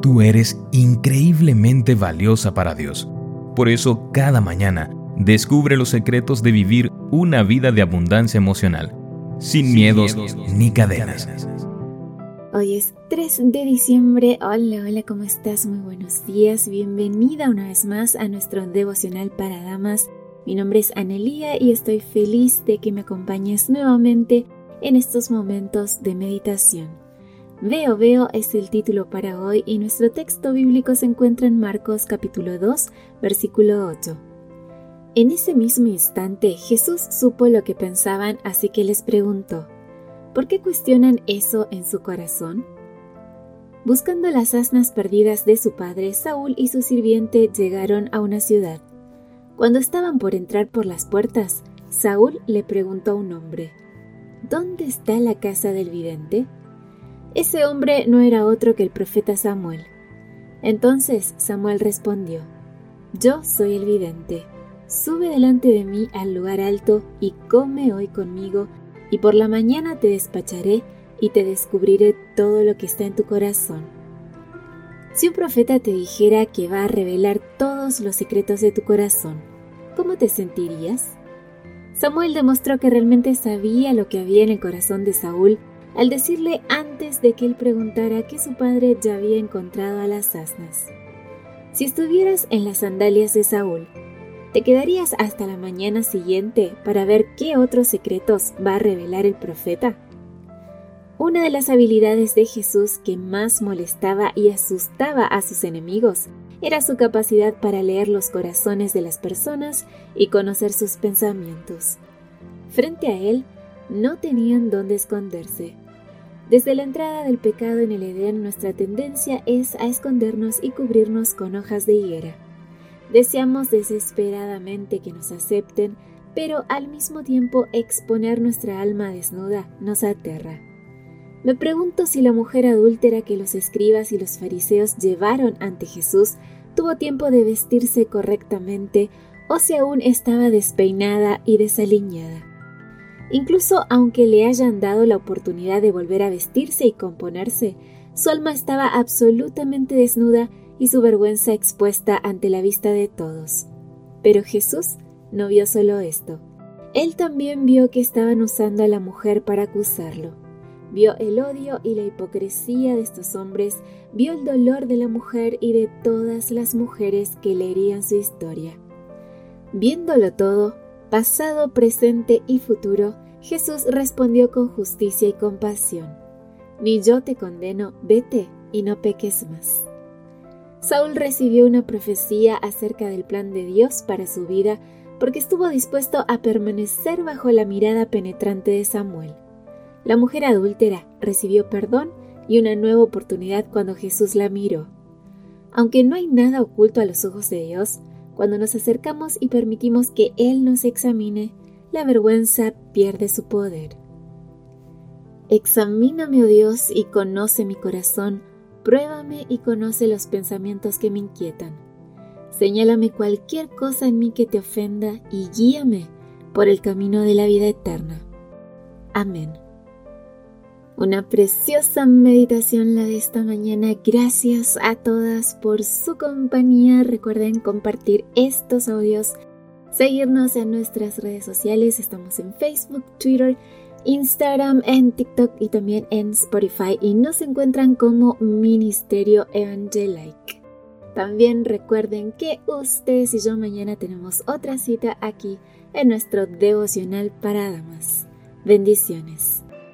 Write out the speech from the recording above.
Tú eres increíblemente valiosa para Dios. Por eso, cada mañana, descubre los secretos de vivir una vida de abundancia emocional, sin, miedos, ni cadenas. Hoy es 3 de diciembre. Hola, hola, ¿cómo estás? Muy buenos días. Bienvenida una vez más a nuestro devocional para damas. Mi nombre es Anelía y estoy feliz de que me acompañes nuevamente en estos momentos de meditación. Veo, veo es el título para hoy y nuestro texto bíblico se encuentra en Marcos capítulo 2, versículo 8. En ese mismo instante Jesús supo lo que pensaban, así que les preguntó, ¿por qué cuestionan eso en su corazón? Buscando las asnas perdidas de su padre, Saúl y su sirviente llegaron a una ciudad. Cuando estaban por entrar por las puertas, Saúl le preguntó a un hombre, ¿Dónde está la casa del vidente? Ese hombre no era otro que el profeta Samuel. Entonces Samuel respondió, Yo soy el vidente. Sube delante de mí al lugar alto y come hoy conmigo, y por la mañana te despacharé y te descubriré todo lo que está en tu corazón. Si un profeta te dijera que va a revelar todos los secretos de tu corazón, ¿cómo te sentirías? Samuel demostró que realmente sabía lo que había en el corazón de Saúl al decirle antes de que él preguntara que su padre ya había encontrado a las asnas. Si estuvieras en las sandalias de Saúl, ¿te quedarías hasta la mañana siguiente para ver qué otros secretos va a revelar el profeta? Una de las habilidades de Jesús que más molestaba y asustaba a sus enemigos era su capacidad para leer los corazones de las personas y conocer sus pensamientos. Frente a él, no tenían dónde esconderse. Desde la entrada del pecado en el Edén nuestra tendencia es a escondernos y cubrirnos con hojas de higuera. Deseamos desesperadamente que nos acepten, pero al mismo tiempo exponer nuestra alma desnuda nos aterra. Me pregunto si la mujer adúltera que los escribas y los fariseos llevaron ante Jesús tuvo tiempo de vestirse correctamente o si aún estaba despeinada y desaliñada. Incluso aunque le hayan dado la oportunidad de volver a vestirse y componerse, su alma estaba absolutamente desnuda y su vergüenza expuesta ante la vista de todos. Pero Jesús no vio solo esto. Él también vio que estaban usando a la mujer para acusarlo. Vio el odio y la hipocresía de estos hombres, vio el dolor de la mujer y de todas las mujeres que leerían su historia. Viéndolo todo, pasado, presente y futuro, Jesús respondió con justicia y compasión. Ni yo te condeno, vete y no peques más. Saúl recibió una profecía acerca del plan de Dios para su vida porque estuvo dispuesto a permanecer bajo la mirada penetrante de Samuel. La mujer adúltera recibió perdón y una nueva oportunidad cuando Jesús la miró. Aunque no hay nada oculto a los ojos de Dios, cuando nos acercamos y permitimos que Él nos examine, la vergüenza pierde su poder. Examíname, oh Dios, y conoce mi corazón, pruébame y conoce los pensamientos que me inquietan. Señálame cualquier cosa en mí que te ofenda y guíame por el camino de la vida eterna. Amén. Una preciosa meditación la de esta mañana. Gracias a todas por su compañía. Recuerden compartir estos audios, seguirnos en nuestras redes sociales. Estamos en Facebook, Twitter, Instagram, en TikTok y también en Spotify. Y nos encuentran como Ministerio Evangelic. También recuerden que ustedes y yo mañana tenemos otra cita aquí en nuestro devocional para damas. Bendiciones.